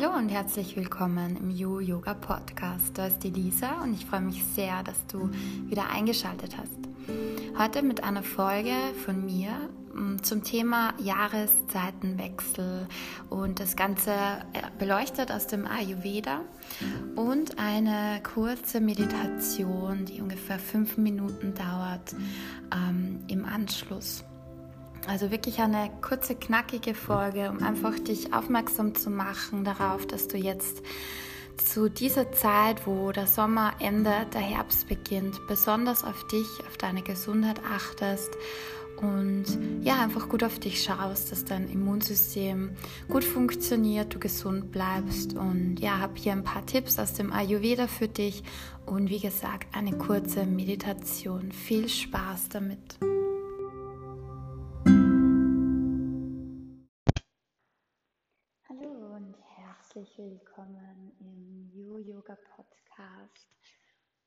Hallo und herzlich willkommen im You Yoga Podcast. Da ist die Lisa und ich freue mich sehr, dass du wieder eingeschaltet hast. Heute mit einer Folge von mir mm, zum Thema Jahreszeitenwechsel und das Ganze äh, beleuchtet aus dem Ayurveda und eine kurze Meditation, die ungefähr fünf Minuten dauert, ähm, im Anschluss. Also wirklich eine kurze, knackige Folge, um einfach dich aufmerksam zu machen darauf, dass du jetzt zu dieser Zeit, wo der Sommer endet, der Herbst beginnt, besonders auf dich, auf deine Gesundheit achtest und ja, einfach gut auf dich schaust, dass dein Immunsystem gut funktioniert, du gesund bleibst und ja, habe hier ein paar Tipps aus dem Ayurveda für dich und wie gesagt, eine kurze Meditation. Viel Spaß damit. Herzlich willkommen im You Yoga Podcast.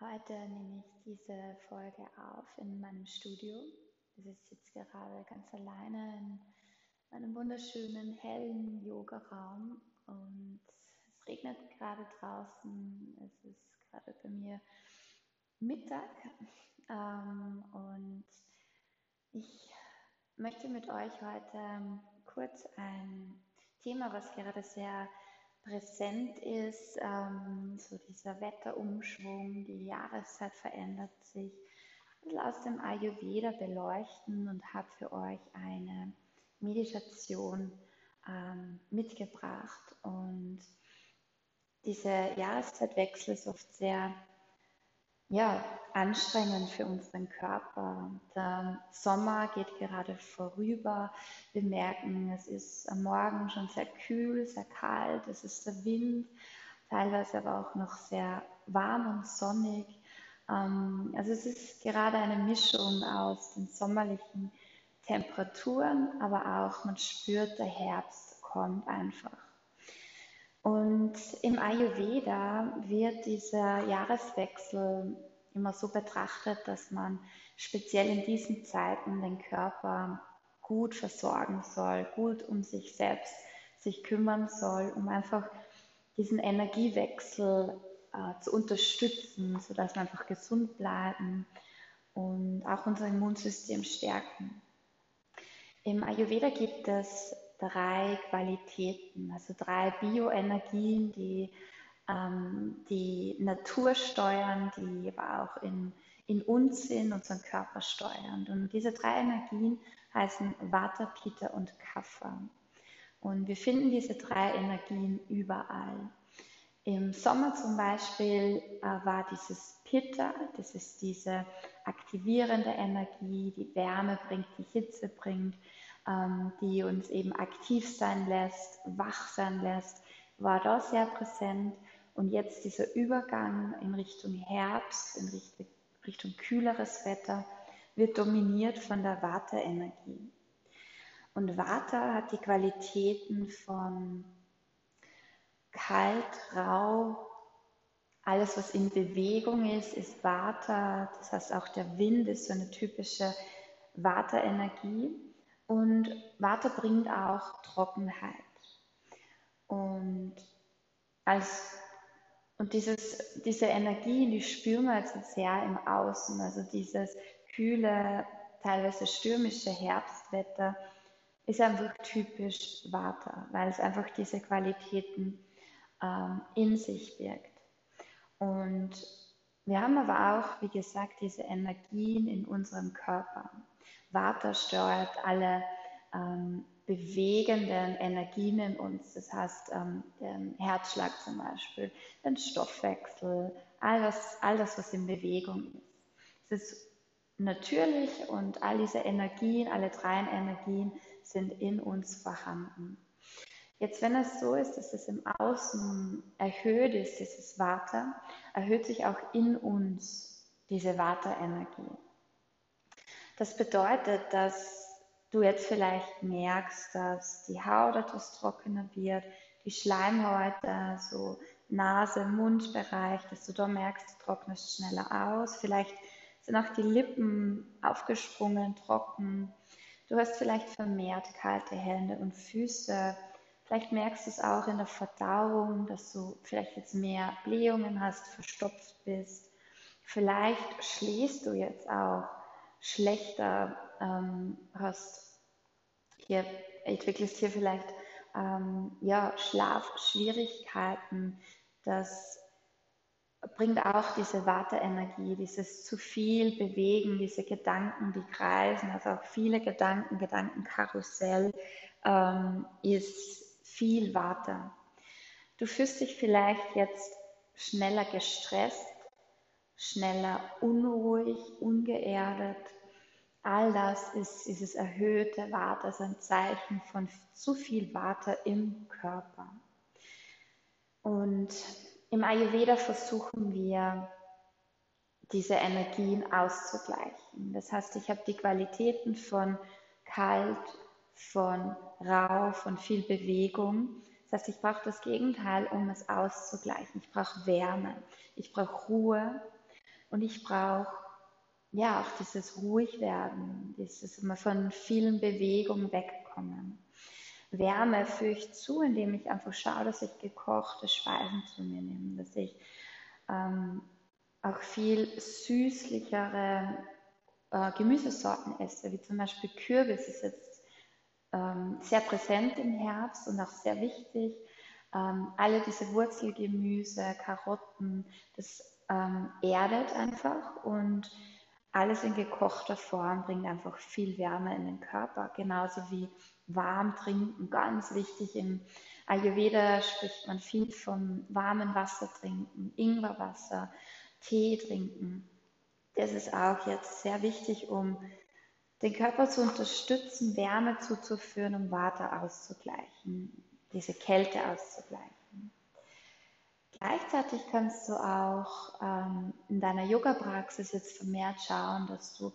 Heute nehme ich diese Folge auf in meinem Studio. Ich sitze gerade ganz alleine in einem wunderschönen hellen Yoga-Raum und es regnet gerade draußen. Es ist gerade bei mir Mittag ähm, und ich möchte mit euch heute kurz ein Thema, was gerade sehr präsent ist, ähm, so dieser Wetterumschwung, die Jahreszeit verändert sich, aus dem Ayurveda beleuchten und habe für euch eine Meditation ähm, mitgebracht. Und dieser Jahreszeitwechsel ist oft sehr ja, anstrengend für unseren Körper. Der Sommer geht gerade vorüber. Wir merken, es ist am Morgen schon sehr kühl, sehr kalt, es ist der Wind, teilweise aber auch noch sehr warm und sonnig. Ähm, also es ist gerade eine Mischung aus den sommerlichen Temperaturen, aber auch man spürt, der Herbst kommt einfach. Und im Ayurveda wird dieser Jahreswechsel immer so betrachtet, dass man speziell in diesen Zeiten den Körper gut versorgen soll, gut um sich selbst sich kümmern soll, um einfach diesen Energiewechsel äh, zu unterstützen, sodass wir einfach gesund bleiben und auch unser Immunsystem stärken. Im Ayurveda gibt es drei Qualitäten, also drei Bioenergien, die ähm, die Natur steuern, die aber auch in, in uns sind, unseren Körper steuern. Und diese drei Energien heißen Vata, Pitta und Kapha. Und wir finden diese drei Energien überall. Im Sommer zum Beispiel äh, war dieses Pitta, das ist diese aktivierende Energie, die Wärme bringt, die Hitze bringt, ähm, die uns eben aktiv sein lässt, wach sein lässt, war da sehr präsent. Und jetzt dieser Übergang in Richtung Herbst, in Richtung, Richtung kühleres Wetter, wird dominiert von der Vata-Energie. Und Vata hat die Qualitäten von kalt, rau, alles, was in Bewegung ist, ist Vata. Das heißt, auch der Wind ist so eine typische Vata-Energie. Und Vata bringt auch Trockenheit. Und, als, und dieses, diese Energien, die spüren wir jetzt sehr im Außen. Also dieses kühle, teilweise stürmische Herbstwetter ist einfach typisch Vata, weil es einfach diese Qualitäten ähm, in sich birgt. Und wir haben aber auch, wie gesagt, diese Energien in unserem Körper. Vata steuert alle ähm, bewegenden Energien in uns, das heißt ähm, Herzschlag zum Beispiel, den Stoffwechsel, all das, all das, was in Bewegung ist. Es ist natürlich und all diese Energien, alle drei Energien sind in uns vorhanden. Jetzt, wenn es so ist, dass es im Außen erhöht ist, dieses Vata, erhöht sich auch in uns diese Vata-Energie. Das bedeutet, dass du jetzt vielleicht merkst, dass die Haut etwas trockener wird, die Schleimhäute, so Nase, Mundbereich, dass du da merkst, du trocknest schneller aus. Vielleicht sind auch die Lippen aufgesprungen, trocken. Du hast vielleicht vermehrt kalte Hände und Füße, Vielleicht merkst du es auch in der Verdauung, dass du vielleicht jetzt mehr Blähungen hast, verstopft bist. Vielleicht schläfst du jetzt auch schlechter, ähm, hast hier, entwickelst hier vielleicht ähm, ja, Schlafschwierigkeiten. Das bringt auch diese Warteenergie, dieses zu viel Bewegen, diese Gedanken, die kreisen, also auch viele Gedanken, Gedankenkarussell ähm, ist viel Warte. Du fühlst dich vielleicht jetzt schneller gestresst, schneller unruhig, ungeerdet. All das ist dieses erhöhte Warte, ist ein Zeichen von zu viel Warte im Körper. Und im Ayurveda versuchen wir, diese Energien auszugleichen. Das heißt, ich habe die Qualitäten von kalt, von rau, von viel Bewegung. Das heißt, ich brauche das Gegenteil, um es auszugleichen. Ich brauche Wärme, ich brauche Ruhe und ich brauche ja auch dieses Ruhigwerden, dieses immer von vielen Bewegungen wegkommen. Wärme führe ich zu, indem ich einfach schaue, dass ich gekochte Speisen zu mir nehme, dass ich ähm, auch viel süßlichere äh, Gemüsesorten esse, wie zum Beispiel Kürbis ist jetzt ähm, sehr präsent im Herbst und auch sehr wichtig. Ähm, alle diese Wurzelgemüse, Karotten, das ähm, erdet einfach und alles in gekochter Form bringt einfach viel Wärme in den Körper, genauso wie warm trinken, ganz wichtig. Im Ayurveda spricht man viel vom warmen Wasser trinken, Ingwerwasser, Tee trinken. Das ist auch jetzt sehr wichtig, um den Körper zu unterstützen, Wärme zuzuführen, um Water auszugleichen, diese Kälte auszugleichen. Gleichzeitig kannst du auch ähm, in deiner Yoga-Praxis jetzt vermehrt schauen, dass du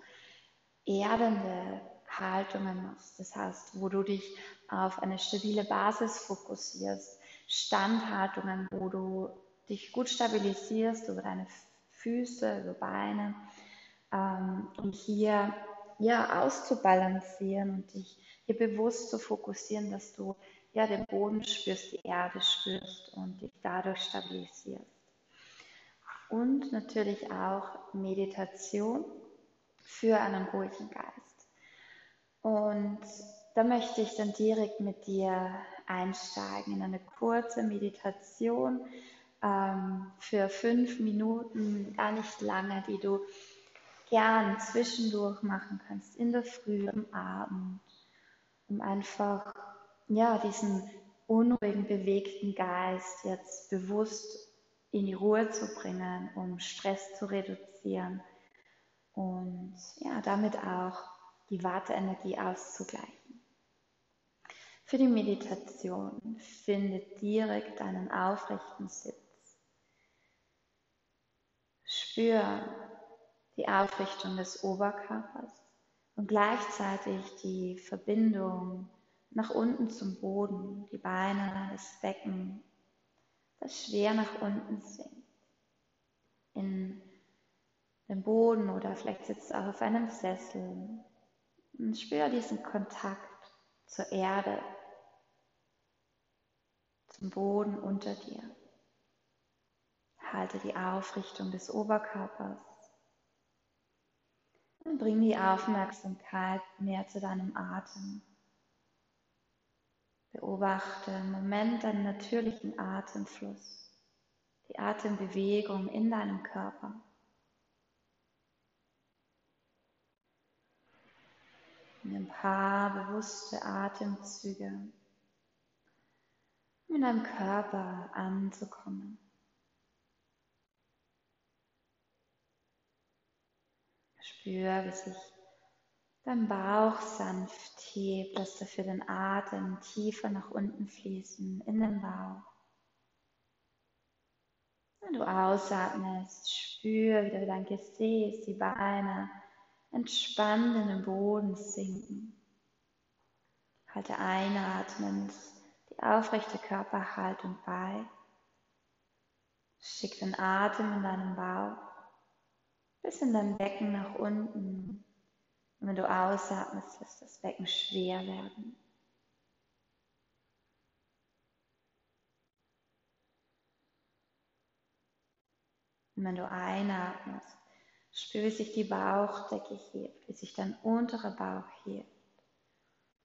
erdende Haltungen machst. Das heißt, wo du dich auf eine stabile Basis fokussierst, Standhaltungen, wo du dich gut stabilisierst über deine Füße, über Beine ähm, und hier ja, auszubalancieren und dich hier bewusst zu fokussieren, dass du ja den Boden spürst, die Erde spürst und dich dadurch stabilisierst. Und natürlich auch Meditation für einen ruhigen Geist. Und da möchte ich dann direkt mit dir einsteigen in eine kurze Meditation ähm, für fünf Minuten, gar nicht lange, die du gern zwischendurch machen kannst, in der Früh, am Abend, um einfach ja, diesen unruhigen, bewegten Geist jetzt bewusst in die Ruhe zu bringen, um Stress zu reduzieren und ja, damit auch die Warteenergie auszugleichen. Für die Meditation finde direkt einen aufrechten Sitz. Spür die Aufrichtung des Oberkörpers und gleichzeitig die Verbindung nach unten zum Boden, die Beine, das Becken, das schwer nach unten sinkt. In den Boden oder vielleicht sitzt du auch auf einem Sessel und spür diesen Kontakt zur Erde, zum Boden unter dir. Halte die Aufrichtung des Oberkörpers und bring die Aufmerksamkeit mehr zu deinem Atem. Beobachte im Moment deinen natürlichen Atemfluss, die Atembewegung in deinem Körper. Und ein paar bewusste Atemzüge, um in deinem Körper anzukommen. Spür, wie sich dein Bauch sanft hebt, lass dafür den Atem tiefer nach unten fließen in den Bauch. Wenn du ausatmest, spür wieder dein Gesäß, die Beine entspannt in den Boden sinken. Halte einatmend die aufrechte Körperhaltung bei. Schick den Atem in deinen Bauch bis in dein Becken nach unten. Und wenn du ausatmest, lässt das Becken schwer werden. Und wenn du einatmest, spür, wie sich die Bauchdecke hebt, wie sich dein unterer Bauch hebt.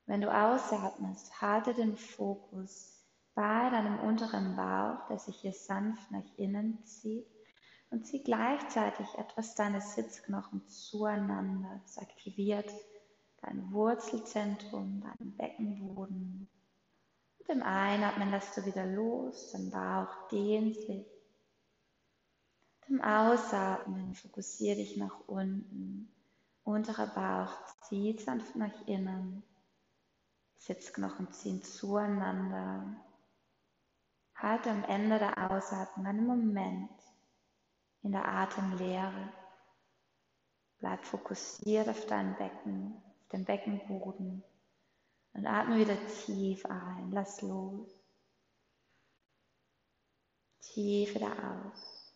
Wenn du ausatmest, halte den Fokus bei deinem unteren Bauch, der sich hier sanft nach innen zieht und zieh gleichzeitig etwas deine Sitzknochen zueinander. Es aktiviert dein Wurzelzentrum, deinen Beckenboden. Mit dem Einatmen lässt du wieder los, dein Bauch dehnt sich. Mit dem Ausatmen fokussiere dich nach unten. Unterer Bauch zieht sanft nach innen. Sitzknochen ziehen zueinander. Halte am Ende der Ausatmung einen Moment in der Atemlehre. Bleib fokussiert auf dein Becken, auf den Beckenboden und atme wieder tief ein. Lass los. Tief wieder aus.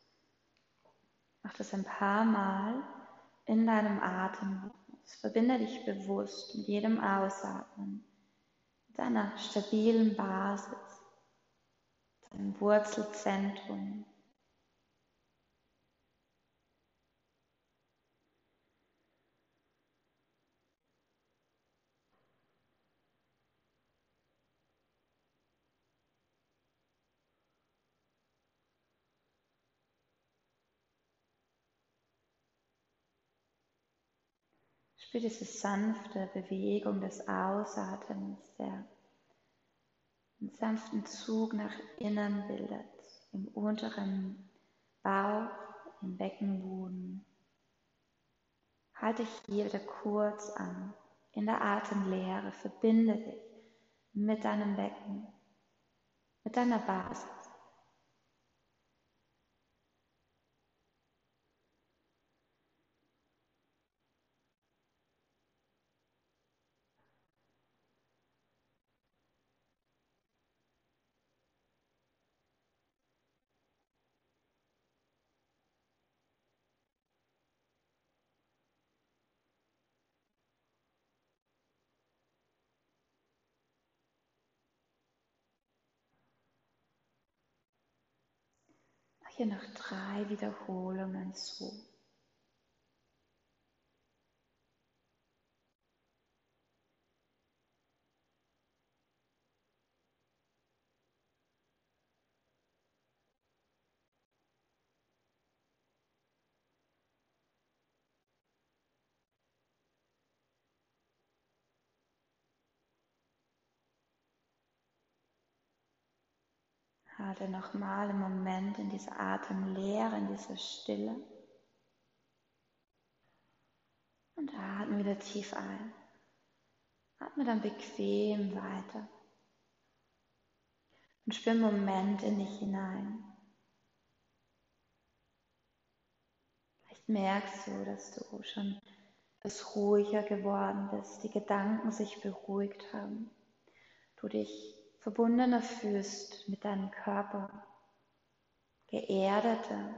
Mach das ein paar Mal in deinem Atemrhythmus. Verbinde dich bewusst mit jedem Ausatmen, mit einer stabilen Basis, deinem Wurzelzentrum, Spür diese sanfte Bewegung des Ausatmens, der einen sanften Zug nach innen bildet, im unteren Bauch, im Beckenboden. Halte hier wieder kurz an, in der Atemlehre, verbinde dich mit deinem Becken, mit deiner Basis. Hier noch drei Wiederholungen zu. Halte nochmal im Moment in dieser Atemlehre, in dieser Stille. Und atme wieder tief ein. Atme dann bequem weiter. Und spür einen Moment in dich hinein. Vielleicht merkst du, dass du schon etwas ruhiger geworden bist, die Gedanken sich beruhigt haben, du dich verbundener fühlst mit deinem Körper, geerdeter.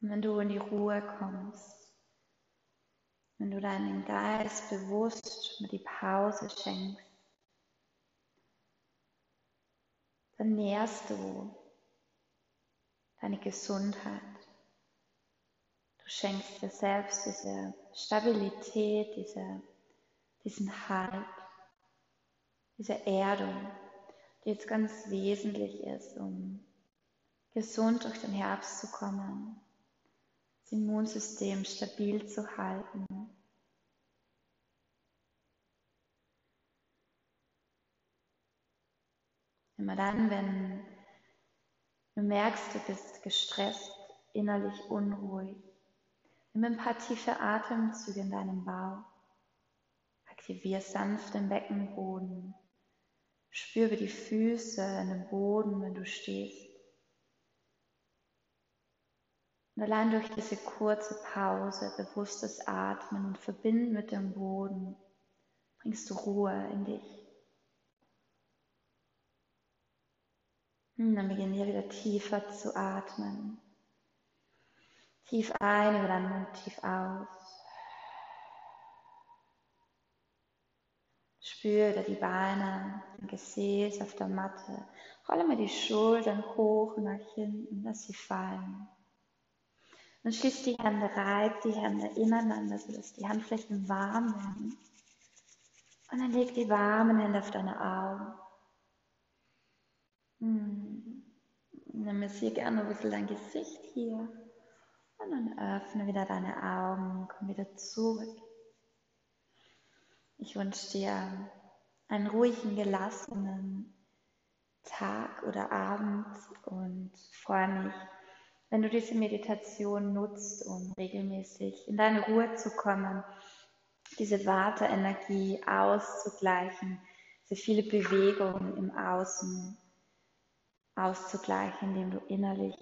Und wenn du in die Ruhe kommst, wenn du deinen Geist bewusst mit die Pause schenkst, dann nährst du deine Gesundheit. Du schenkst dir selbst diese Stabilität, diese, diesen Halt, diese Erdung, die jetzt ganz wesentlich ist, um gesund durch den Herbst zu kommen, das Immunsystem stabil zu halten. Immer dann, wenn du merkst, du bist gestresst, innerlich unruhig, Nimm ein paar tiefe Atemzüge in deinem Bauch. Aktiviere sanft den Beckenboden. Spüre die Füße in den Boden, wenn du stehst. Und allein durch diese kurze Pause, bewusstes Atmen und Verbinden mit dem Boden, bringst du Ruhe in dich. Und dann beginn hier wieder tiefer zu atmen. Tief ein über deinen tief aus. Spüre die Beine, dein Gesäß auf der Matte. Rolle mal die Schultern hoch nach hinten, lass sie fallen. Und schließ die Hände, reib die Hände ineinander, sodass die Handflächen warm werden. Und dann leg die warmen Hände auf deine Augen. Hm. Nimm es hier gerne ein bisschen dein Gesicht hier. Und dann öffne wieder deine Augen, komm wieder zurück. Ich wünsche dir einen ruhigen, gelassenen Tag oder Abend und freue mich, wenn du diese Meditation nutzt, um regelmäßig in deine Ruhe zu kommen, diese Vata-Energie auszugleichen, diese viele Bewegungen im Außen auszugleichen, indem du innerlich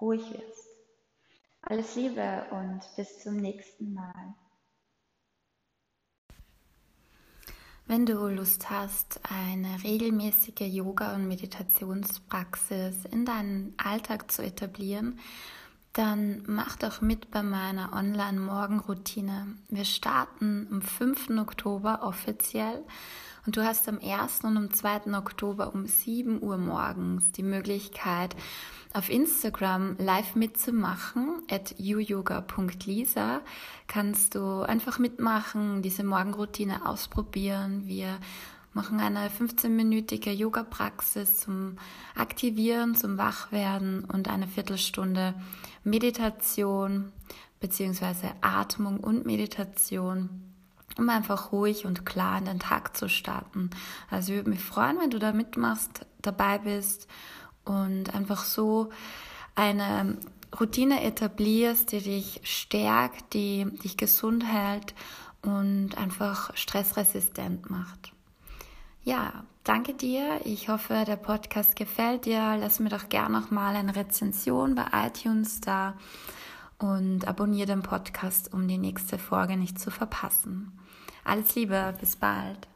ruhig wirst. Alles Liebe und bis zum nächsten Mal. Wenn du Lust hast, eine regelmäßige Yoga- und Meditationspraxis in deinen Alltag zu etablieren, dann mach doch mit bei meiner Online-Morgenroutine. Wir starten am 5. Oktober offiziell und du hast am 1. und am 2. Oktober um 7 Uhr morgens die Möglichkeit, auf Instagram live mitzumachen, at uyoga.lisa, kannst du einfach mitmachen, diese Morgenroutine ausprobieren. Wir machen eine 15-minütige Yoga-Praxis zum Aktivieren, zum Wachwerden und eine Viertelstunde Meditation beziehungsweise Atmung und Meditation um einfach ruhig und klar in den Tag zu starten. Also ich würde mich freuen, wenn du da mitmachst, dabei bist und einfach so eine Routine etablierst, die dich stärkt, die dich gesund hält und einfach stressresistent macht. Ja, danke dir. Ich hoffe, der Podcast gefällt dir. Lass mir doch gerne noch mal eine Rezension bei iTunes da und abonniere den Podcast, um die nächste Folge nicht zu verpassen. Alles Liebe, bis bald.